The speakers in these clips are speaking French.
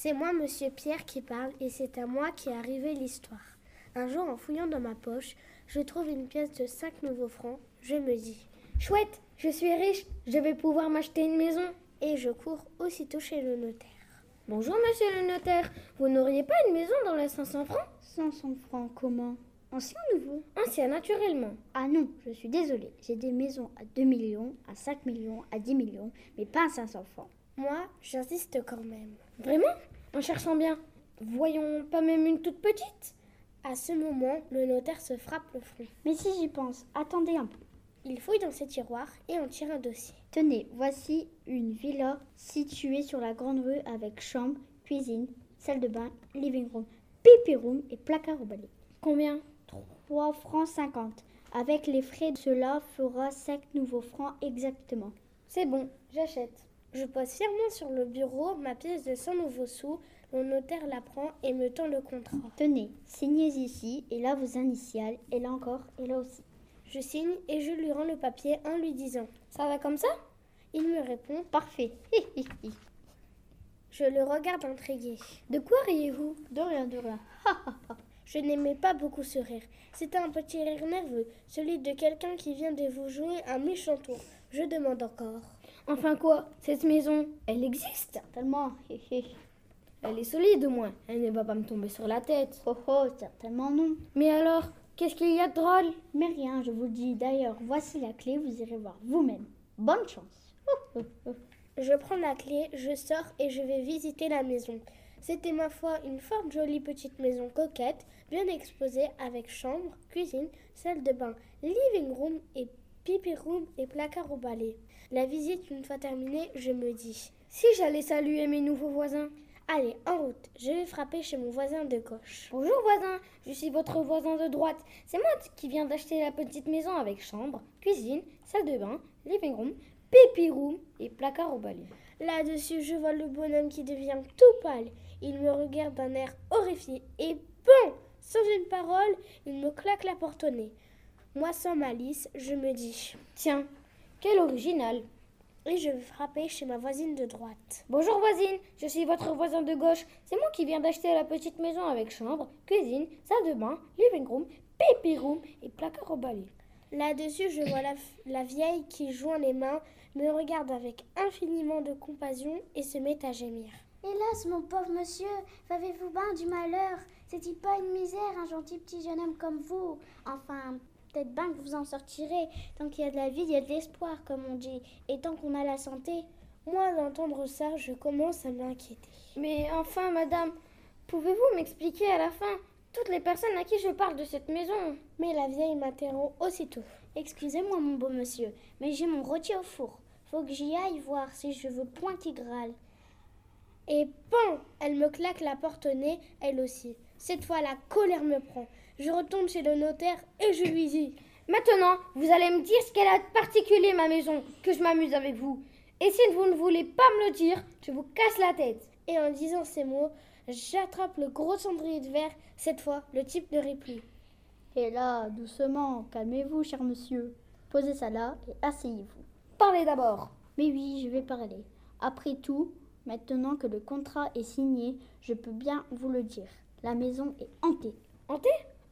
C'est moi, monsieur Pierre, qui parle, et c'est à moi qu'est arrivée l'histoire. Un jour, en fouillant dans ma poche, je trouve une pièce de 5 nouveaux francs. Je me dis Chouette, je suis riche, je vais pouvoir m'acheter une maison. Et je cours aussitôt chez le notaire. Bonjour, monsieur le notaire. Vous n'auriez pas une maison dans les 500 francs? 500 francs, comment? Ancien ou nouveau? Ancien, naturellement. Ah non, je suis désolée. J'ai des maisons à 2 millions, à 5 millions, à 10 millions, mais pas à 500 francs. Moi, j'insiste quand même. Vraiment? En cherchant bien. Voyons pas même une toute petite? À ce moment, le notaire se frappe le front. Mais si j'y pense, attendez un peu. Il fouille dans ses tiroirs et en tire un dossier. Tenez, voici une villa située sur la grande rue avec chambre, cuisine, salle de bain, living room, pipi room et placard au balai. Combien? 3 francs 50. Avec les frais, cela fera 5 nouveaux francs exactement. C'est bon, j'achète. Je pose fièrement sur le bureau ma pièce de 100 nouveaux sous. Le notaire la prend et me tend le contrat. Tenez, signez ici, et là vos initiales, et là encore, et là aussi. Je signe et je lui rends le papier en lui disant Ça va comme ça? Il me répond Parfait. Je le regarde intrigué. De quoi riez-vous? De rien, de rien. Je n'aimais pas beaucoup ce rire. C'était un petit rire nerveux, celui de quelqu'un qui vient de vous jouer un méchant tour. Je demande encore. Enfin quoi Cette maison, elle existe Certainement. Elle est solide au moins. Elle ne va pas me tomber sur la tête. Oh oh, certainement non. Mais alors, qu'est-ce qu'il y a de drôle? Mais rien, je vous le dis. D'ailleurs, voici la clé, vous irez voir vous-même. Bonne chance. Je prends la clé, je sors et je vais visiter la maison. C'était ma foi une fort jolie petite maison coquette, bien exposée avec chambre, cuisine, salle de bain, living room et pipi room et placard au balai. La visite une fois terminée, je me dis Si j'allais saluer mes nouveaux voisins Allez, en route, je vais frapper chez mon voisin de gauche. Bonjour voisin, je suis votre voisin de droite. C'est moi qui viens d'acheter la petite maison avec chambre, cuisine, salle de bain, living room, pipi room et placard au balai. Là-dessus, je vois le bonhomme qui devient tout pâle. Il me regarde d'un air horrifié et bon, sans une parole, il me claque la porte au nez. Moi, sans malice, je me dis Tiens, quel original Et je vais frapper chez ma voisine de droite. Bonjour voisine, je suis votre voisin de gauche. C'est moi qui viens d'acheter la petite maison avec chambre, cuisine, salle de bain, living room, pipi room et placard au balai. Là-dessus, je vois la, la, vieille qui joint les mains, me regarde avec infiniment de compassion et se met à gémir. Hélas, mon pauvre monsieur, avez-vous bien du malheur C'est-il pas une misère, un gentil petit jeune homme comme vous? Enfin, peut-être bien que vous en sortirez. Tant qu'il y a de la vie, il y a de l'espoir, comme on dit. Et tant qu'on a la santé. Moi, d'entendre ça, je commence à m'inquiéter. Mais enfin, madame, pouvez-vous m'expliquer à la fin toutes les personnes à qui je parle de cette maison? Mais la vieille m'interrompt aussitôt. Excusez-moi, mon beau monsieur, mais j'ai mon rôti au four. Faut que j'y aille voir si je veux point qu'il grâle. Et pan Elle me claque la porte au nez, elle aussi. Cette fois, la colère me prend. Je retourne chez le notaire et je lui dis Maintenant, vous allez me dire ce qu'elle a de particulier, ma maison, que je m'amuse avec vous. Et si vous ne voulez pas me le dire, je vous casse la tête. Et en disant ces mots, j'attrape le gros cendrier de verre. Cette fois, le type ne rit plus. Et là, doucement, calmez-vous, cher monsieur. Posez ça là et asseyez-vous. Parlez d'abord. Mais oui, je vais parler. Après tout, maintenant que le contrat est signé, je peux bien vous le dire. La maison est hantée. Hantée?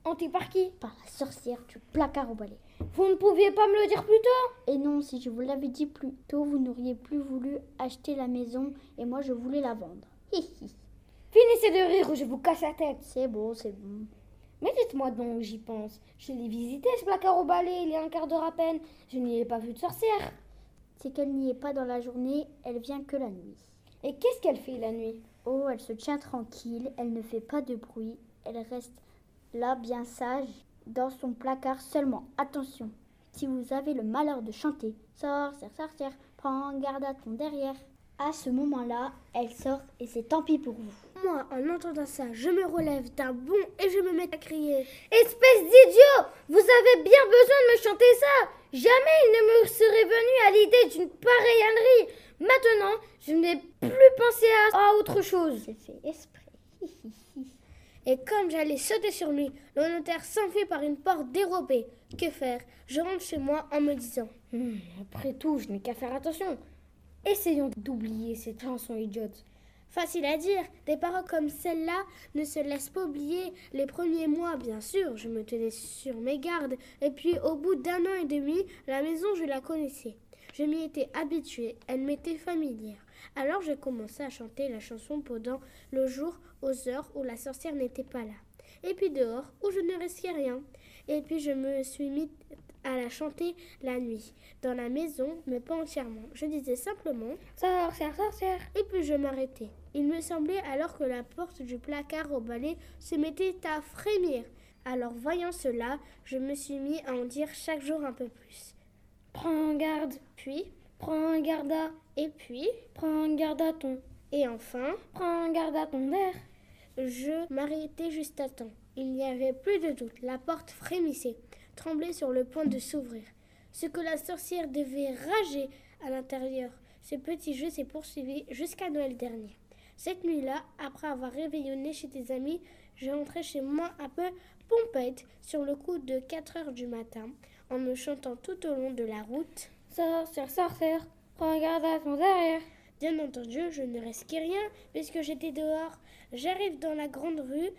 Par qui Par la sorcière du placard au balai. Vous ne pouviez pas me le dire plus tôt? Et non, si je vous l'avais dit plus tôt, vous n'auriez plus voulu acheter la maison et moi je voulais la vendre. Finissez de rire ou je vous casse la tête. C'est bon, c'est bon. Mais dites-moi donc, j'y pense. Je l'ai visité ce placard au balai il y a un quart d'heure à peine. Je n'y ai pas vu de sorcière. C'est qu'elle n'y est pas dans la journée, elle vient que la nuit. Et qu'est-ce qu'elle fait la nuit? Oh, elle se tient tranquille, elle ne fait pas de bruit, elle reste là bien sage dans son placard seulement. Attention, si vous avez le malheur de chanter Sorcière, sorcière, prends garde à ton derrière. À ce moment-là, elle sort et c'est tant pis pour vous. Moi, en entendant ça, je me relève d'un bond et je me mets à crier Espèce d'idiot Vous avez bien besoin de me chanter ça Jamais il ne me serait venu à l'idée d'une pareille ânerie Maintenant, je n'ai plus pensé à, à autre chose. C'est fait esprit. Et comme j'allais sauter sur lui, le notaire s'enfuit par une porte dérobée. Que faire? Je rentre chez moi en me disant Hum, Après tout, je n'ai qu'à faire attention. Essayons d'oublier cette chanson idiote. Facile à dire, des paroles comme celle-là ne se laissent pas oublier. Les premiers mois, bien sûr, je me tenais sur mes gardes, et puis au bout d'un an et demi, la maison, je la connaissais. Je m'y étais habituée, elle m'était familière. Alors j'ai commencé à chanter la chanson pendant le jour, aux heures où la sorcière n'était pas là. Et puis dehors, où je ne risquais rien. Et puis je me suis mis à la chanter la nuit, dans la maison, mais pas entièrement. Je disais simplement Sorcière, sorcière. et puis je m'arrêtais. Il me semblait alors que la porte du placard au balai se mettait à frémir. Alors voyant cela, je me suis mis à en dire chaque jour un peu plus. Prends garde. Puis, Prends garde à. et puis, Prends garde à ton. et enfin, Prends garde à ton verre. je m'arrêtais juste à temps. Il n'y avait plus de doute. La porte frémissait, tremblait sur le point de s'ouvrir. Ce que la sorcière devait rager à l'intérieur. Ce petit jeu s'est poursuivi jusqu'à Noël dernier. Cette nuit-là, après avoir réveillonné chez des amis, je rentrais chez moi un peu pompette sur le coup de 4 heures du matin, en me chantant tout au long de la route. Sorcière, sorcière. Prends garde à ton derrière. Bien entendu, je ne risquais rien puisque j'étais dehors. J'arrive dans la grande rue,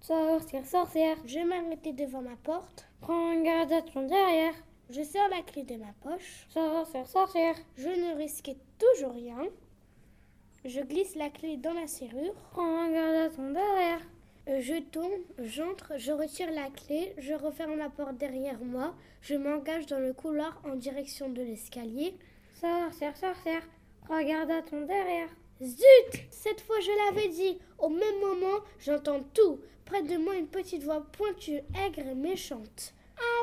Sorcière, sorcière. je m'arrêtais devant ma porte, Prends garde à ton derrière. je sors la clé de ma poche, Sorcière, sorcière. je ne risquais toujours rien. Je glisse la clé dans la serrure, Prends garde à ton derrière. Euh, je tombe, j'entre, je retire la clé, je referme la porte derrière moi, je m'engage dans le couloir en direction de l'escalier. Sorcière, sorcière. Prends garde à ton derrière. Zut Cette fois je l'avais dit. Au même moment, j'entends tout. Près de moi, une petite voix pointue, aigre et méchante. Ah,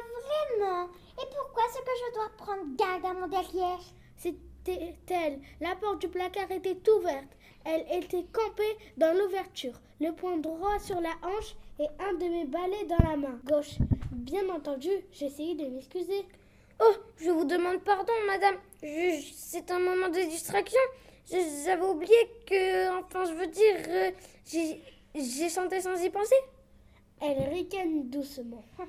vraiment? Et pourquoi est-ce que je dois prendre garde à mon derrière? C'était elle. La porte du placard était ouverte. Elle était campée dans l'ouverture, le poing droit sur la hanche et un de mes balais dans la main gauche. Bien entendu, j'essayais de m'excuser. Oh, je vous demande pardon, madame. C'est un moment de distraction. J'avais oublié que, enfin, je veux dire, euh, j'ai j'ai chanté sans y penser. Elle ricane doucement.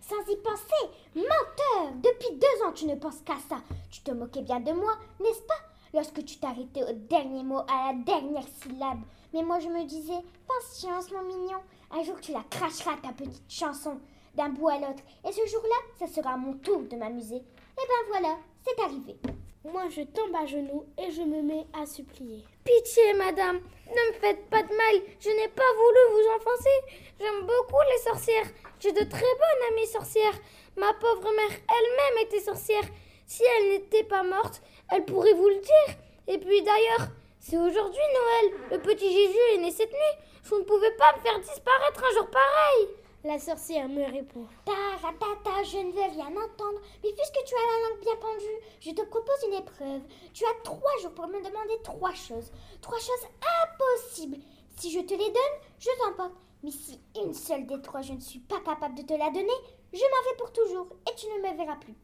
Sans y penser Menteur Depuis deux ans, tu ne penses qu'à ça. Tu te moquais bien de moi, n'est-ce pas? Lorsque tu t'arrêtais au dernier mot, à la dernière syllabe. Mais moi, je me disais, patience, mon mignon. Un jour, tu la cracheras, ta petite chanson, d'un bout à l'autre. Et ce jour-là, ça sera mon tour de m'amuser. Et ben voilà, c'est arrivé. Moi, je tombe à genoux et je me mets à supplier. Pitié, madame, ne me faites pas de mal. Je n'ai pas voulu vous enfoncer. J'aime beaucoup les sorcières. J'ai de très bonnes amies sorcières. Ma pauvre mère elle-même était sorcière. Si elle n'était pas morte, elle pourrait vous le dire. Et puis d'ailleurs, c'est aujourd'hui Noël. Le petit Jésus est né cette nuit. Vous ne pouvez pas me faire disparaître un jour pareil. La sorcière me répond. Taratata, je ne veux rien entendre. Mais puisque tu as la langue bien pendue, je te propose une épreuve. Tu as trois jours pour me demander trois choses. Trois choses impossibles. Si je te les donne, je t'emporte. Mais si une seule des trois, je ne suis pas capable de te la donner, je m'en vais pour toujours et tu ne me verras plus.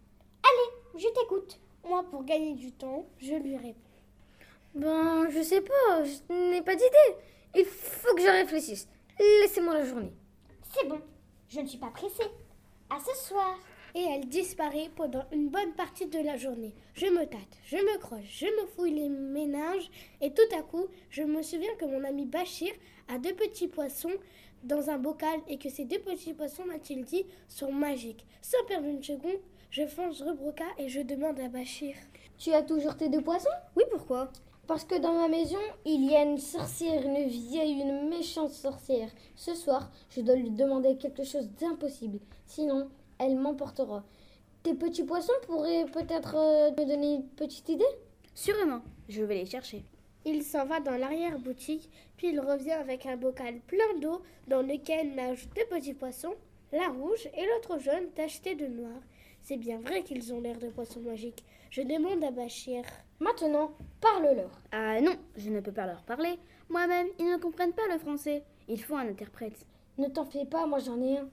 Allez, je t'écoute. Moi, pour gagner du temps, je lui réponds. Ben, je sais pas, je n'ai pas d'idée. Il faut que je réfléchisse. Laissez-moi la journée. C'est bon, je ne suis pas pressée. À ce soir. Et elle disparaît pendant une bonne partie de la journée. Je me tâte, je me croche, je me fouille les méninges et tout à coup, je me souviens que mon ami Bachir a deux petits poissons dans un bocal et que ces deux petits poissons, m'a-t-il dit, sont magiques. Sans perdre une seconde, je fonce rue Broca et je demande à Bachir. Tu as toujours tes deux poissons? Oui, pourquoi? Parce que dans ma maison, il y a une sorcière, une vieille, une méchante sorcière. Ce soir, je dois lui demander quelque chose d'impossible. Sinon, elle m'emportera. Tes petits poissons pourraient peut-être euh, me donner une petite idée? Sûrement, je vais les chercher. Il s'en va dans l'arrière-boutique, puis il revient avec un bocal plein d'eau dans lequel nagent deux petits poissons, l'un rouge et l'autre jaune tacheté de noir. C'est bien vrai qu'ils ont l'air de poissons magiques. Je demande à Bachir. Maintenant, parle-leur. Ah non, je ne peux pas leur parler. Moi-même, ils ne comprennent pas le français. Il faut un interprète. Ne t'en fais pas, moi j'en ai un.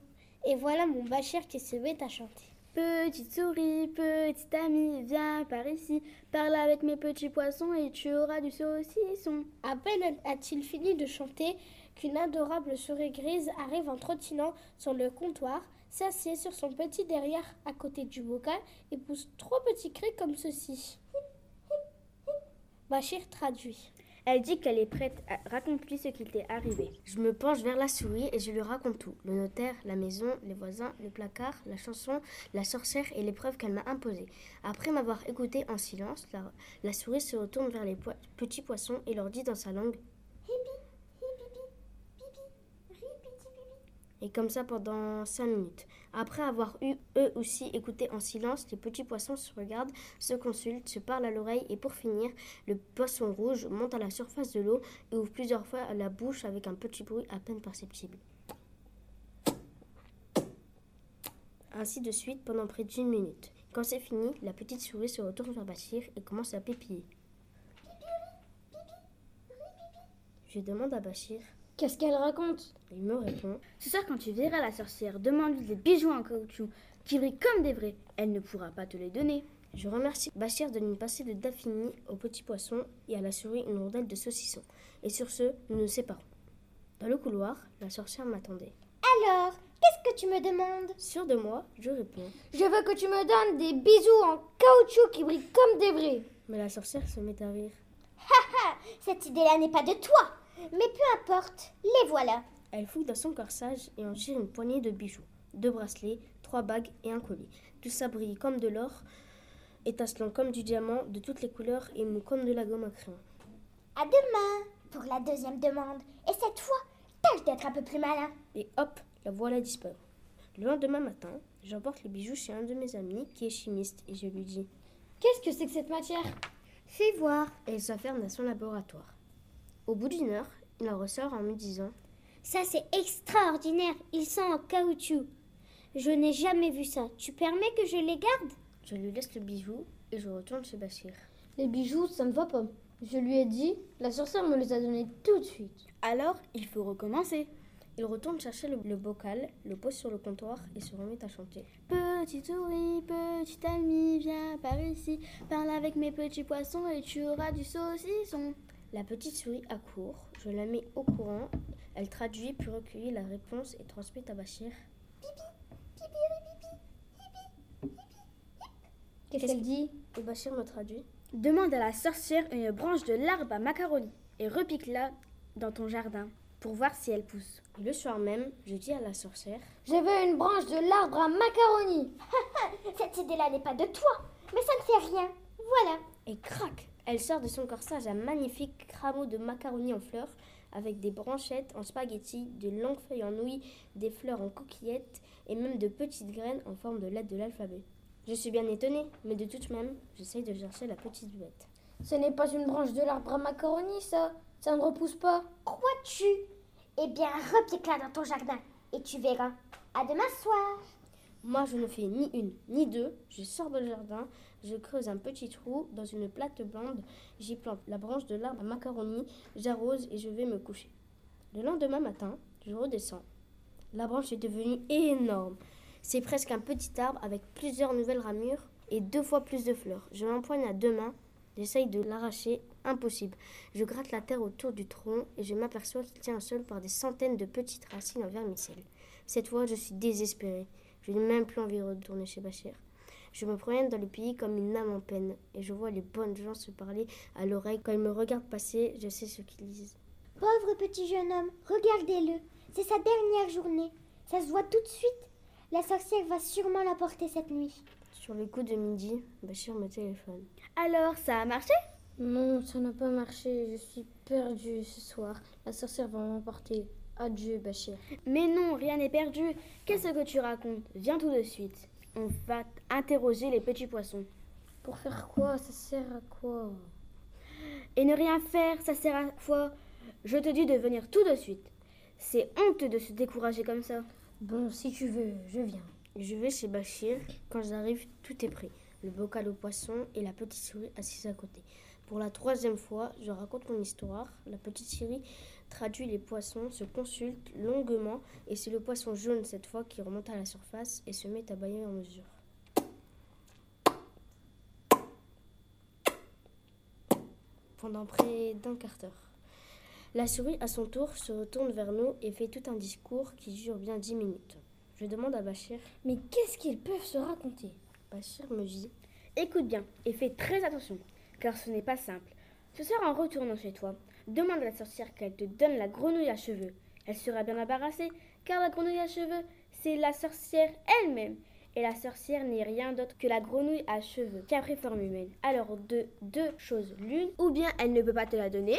Et voilà mon Bachir qui se met à chanter. Petite souris, petite amie, viens par ici. Parle avec mes petits poissons et tu auras du saucisson. À peine a-t-il fini de chanter qu'une adorable souris grise arrive en trottinant sur le comptoir, s'assied sur son petit derrière à côté du bocal et pousse trois petits cris comme ceci. Bachir traduit. Elle dit qu'elle est prête. À... Raconte-lui ce qui t'est arrivé. Je me penche vers la souris et je lui raconte tout. Le notaire, la maison, les voisins, le placard, la chanson, la sorcière et l'épreuve qu'elle m'a imposée. Après m'avoir écouté en silence, la, la souris se retourne vers les po- petits poissons et leur dit dans sa langue Et comme ça pendant cinq minutes. Après avoir eu eux aussi écouté en silence, les petits poissons se regardent, se consultent, se parlent à l'oreille et pour finir, le poisson rouge monte à la surface de l'eau et ouvre plusieurs fois la bouche avec un petit bruit à peine perceptible. Ainsi de suite pendant près d'une minute. Quand c'est fini, la petite souris se retourne vers Bachir et commence à pépiller. Je demande à Bachir. Qu'est-ce qu'elle raconte? Il me répond. Ce soir, quand tu verras la sorcière, demande-lui des bijoux en caoutchouc qui brillent comme des vrais. Elle ne pourra pas te les donner. Je remercie Bachir de nous passer de Daphne au petit poisson et à la souris une rondelle de saucisson. Et sur ce, nous nous séparons. Dans le couloir, la sorcière m'attendait. Alors, qu'est-ce que tu me demandes? Sûr de moi, je réponds. Je veux que tu me donnes des bisous en caoutchouc qui brillent comme des vrais. Mais la sorcière se met à rire. Cette idée-là n'est pas de toi. Mais peu importe, les voilà. Elle fouille dans son corsage et en tire une poignée de bijoux. Deux bracelets, trois bagues et un collier. Tout ça brille comme de l'or, étincelant comme du diamant, de toutes les couleurs et mou comme de la gomme à crayon. À demain pour la deuxième demande. Et cette fois, tâche d'être un peu plus malin. Et hop, la voilà disparue. Le lendemain matin, j'emporte les bijoux chez un de mes amis qui est chimiste et je lui dis Qu'est-ce que c'est que cette matière? Fais voir. et il s'enferme dans son laboratoire. Au bout d'une heure, il en ressort en me disant Ça, c'est extraordinaire. Ils sont en caoutchouc. Je n'ai jamais vu ça. Tu permets que je les garde? Je lui laisse le bijou et je retourne chez Bachir. Les bijoux, ça ne va pas. Je lui ai dit, la sorcière me les a donnés tout de suite. Alors, il faut recommencer. Il retourne chercher le, le bocal, le pose sur le comptoir et se remet à chanter. Petite souris, petite amie, viens par ici. Parle avec mes petits poissons et tu auras du saucisson. La petite souris accourt, je la mets au courant, elle traduit puis recueillit la réponse et transmet à Bachir. Qu'est-ce qu'elle dit? Et Bachir me traduit? Demande à la sorcière une branche de l'arbre à macaroni et repique-la dans ton jardin pour voir si elle pousse. Le soir même, je dis à la sorcière Je veux une branche de l'arbre à macaroni. Cette idée-là n'est pas de toi. Mais ça ne fait rien. Voilà. Et crac Elle sort de son corsage un magnifique rameau de macaroni en fleurs, avec des branchettes en spaghetti, de longues feuilles en nouilles, des fleurs en coquillettes et même de petites graines en forme de lettres de l'alphabet. Je suis bien étonnée, mais de toute même, j'essaye de chercher la petite bête. Ce n'est pas une branche de l'arbre à macaroni, ça. Ça ne repousse pas. Crois-tu? Eh bien, repique-la dans ton jardin et tu verras. À demain soir. Moi, je ne fais ni une ni deux. Je sors du jardin, je creuse un petit trou dans une plate blonde, j'y plante la branche de l'arbre à macaroni, j'arrose et je vais me coucher. Le lendemain matin, je redescends. La branche est devenue énorme. C'est presque un petit arbre avec plusieurs nouvelles ramures et deux fois plus de fleurs. Je l'empoigne à deux mains, j'essaye de l'arracher, impossible. Je gratte la terre autour du tronc et je m'aperçois qu'il tient seul par des centaines de petites racines en vermicelle. Cette fois, je suis désespérée. Je n'ai même plus envie de retourner chez Bachir. Je me promène dans le pays comme une âme en peine et je vois les bonnes gens se parler à l'oreille. Quand ils me regardent passer, je sais ce qu'ils disent. Pauvre petit jeune homme, regardez-le. C'est sa dernière journée. Ça se voit tout de suite. La sorcière va sûrement l'emporter cette nuit. Sur le coup de midi, Bachir me téléphone. Alors, ça a marché? Non, ça n'a pas marché. Je suis perdue ce soir. La sorcière va m'emporter. Adieu, Bachir. Mais non, rien n'est perdu. Qu'est-ce que tu racontes? Viens tout de suite. On va interroger les petits poissons. Pour faire quoi? Ça sert à quoi? Et ne rien faire, ça sert à quoi? Je te dis de venir tout de suite. C'est honteux de se décourager comme ça. Bon, si tu veux, je viens. Je vais chez Bachir. Quand j'arrive, tout est prêt. Le bocal au poisson et la petite souris assise à côté. Pour la troisième fois, je raconte mon histoire. La petite souris traduit les poissons, se consulte longuement et c'est le poisson jaune cette fois qui remonte à la surface et se met à bailler en mesure. Pendant près d'un quart d'heure. La souris, à son tour, se retourne vers nous et fait tout un discours qui dure bien dix minutes. Je demande à Bachir. Mais qu'est-ce qu'ils peuvent se raconter? Bachir me dit Écoute bien et fais très attention, car ce n'est pas simple. Ce soir, en retournant chez toi, demande à la sorcière qu'elle te donne la grenouille à cheveux. Elle sera bien embarrassée, car la grenouille à cheveux, c'est la sorcière elle-même. Et la sorcière n'est rien d'autre que la grenouille à cheveux qui a pris forme humaine. Alors, de deux choses l'une, ou bien elle ne peut pas te la donner.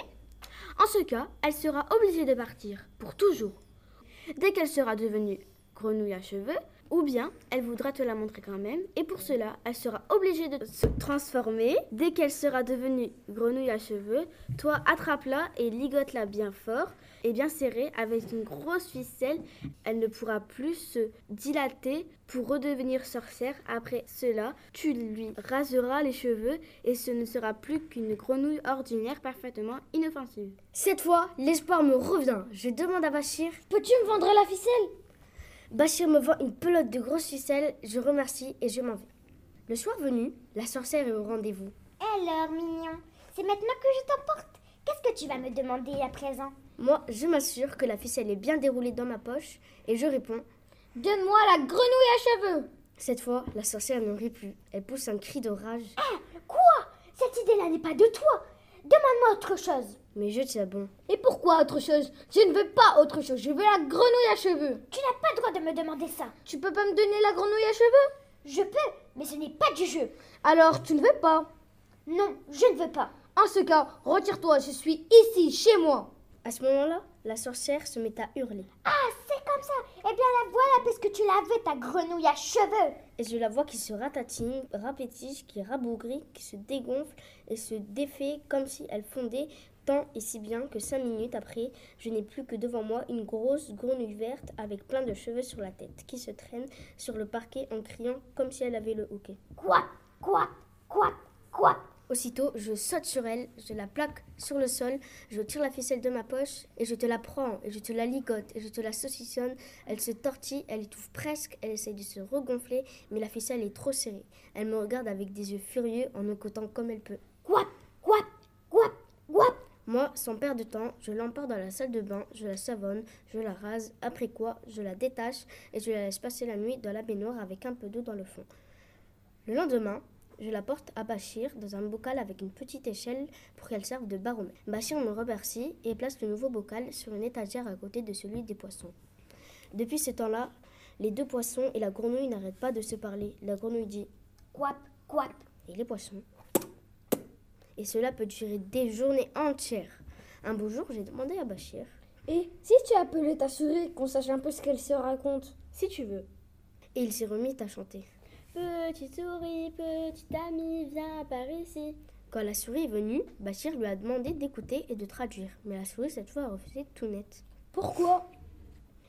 En ce cas, elle sera obligée de partir, pour toujours. Dès qu'elle sera devenue grenouille à cheveux, ou bien elle voudra te la montrer quand même, et pour cela, elle sera obligée de se transformer. Dès qu'elle sera devenue grenouille à cheveux, toi attrape-la et ligote-la bien fort et bien serrée avec une grosse ficelle. Elle ne pourra plus se dilater pour redevenir sorcière. Après cela, tu lui raseras les cheveux et ce ne sera plus qu'une grenouille ordinaire parfaitement inoffensive. Cette fois, l'espoir me revient. Je demande à Bachir Peux-tu me vendre la ficelle? Bachir me vend une pelote de grosses ficelles, je remercie et je m'en vais. Le soir venu, la sorcière est au rendez-vous. Alors, mignon, c'est maintenant que je t'emporte. Qu'est-ce que tu vas me demander à présent? Moi, je m'assure que la ficelle est bien déroulée dans ma poche et je réponds Donne-moi la grenouille à cheveux Cette fois, la sorcière ne rit plus. Elle pousse un cri de rage. Quoi? Cette idée-là n'est pas de toi. Demande-moi autre chose. Mais je tiens bon. Et pourquoi autre chose? Je ne veux pas autre chose, je veux la grenouille à cheveux Tu n'as pas le droit de me demander ça. Tu peux pas me donner la grenouille à cheveux? Je peux, mais ce n'est pas du jeu. Alors tu ne veux pas? Non, je ne veux pas. En ce cas, retire-toi, je suis ici, chez moi À ce moment-là, la sorcière se met à hurler. Ah, c'est comme ça. Eh bien, la voilà, puisque tu l'avais, ta grenouille à cheveux. Et je la vois qui se ratatine, rapétige, qui rabougrit, qui se dégonfle et se défait comme si elle fondait tant et si bien que cinq minutes après, je n'ai plus que devant moi une grosse grenouille verte avec plein de cheveux sur la tête qui se traîne sur le parquet en criant comme si elle avait le hoquet. Quoi? Quoi? Quoi? Quoi? Aussitôt, je saute sur elle, je la plaque sur le sol, je tire la ficelle de ma poche et je te la prends et je te la ligote et je te la saucissonne. Elle se tortille, elle étouffe presque, elle essaye de se regonfler, mais la ficelle est trop serrée. Elle me regarde avec des yeux furieux en cotant comme elle peut. Quoi Quoi Quoi Quoi Moi, sans perdre de temps, je l'emporte dans la salle de bain, je la savonne, je la rase, après quoi je la détache et je la laisse passer la nuit dans la baignoire avec un peu d'eau dans le fond. Le lendemain, je la porte à Bachir dans un bocal avec une petite échelle pour qu'elle serve de baromètre. Bachir me remercie et place le nouveau bocal sur une étagère à côté de celui des poissons. Depuis ce temps-là, les deux poissons et la grenouille n'arrêtent pas de se parler. La grenouille dit Quoi Quoi et les poissons. Et cela peut durer des journées entières. Un beau jour, j'ai demandé à Bachir Et si tu appelais ta souris, qu'on sache un peu ce qu'elle se raconte Si tu veux. Et il s'est remis à chanter. Petite souris, petite amie, viens par ici. Quand la souris est venue, Bachir lui a demandé d'écouter et de traduire. Mais la souris, cette fois, a refusé tout net. Pourquoi?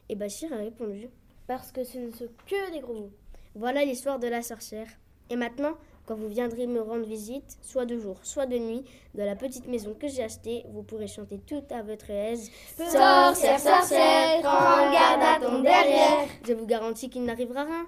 Et Bachir a répondu Parce que ce ne sont que des gros mots. Voilà l'histoire de la sorcière. Et maintenant, quand vous viendrez me rendre visite, soit de jour, soit de nuit, dans la petite maison que j'ai achetée, vous pourrez chanter tout à votre aise. Sorcière, sorcière, prends garde à ton derrière. Je vous garantis qu'il n'arrivera rien.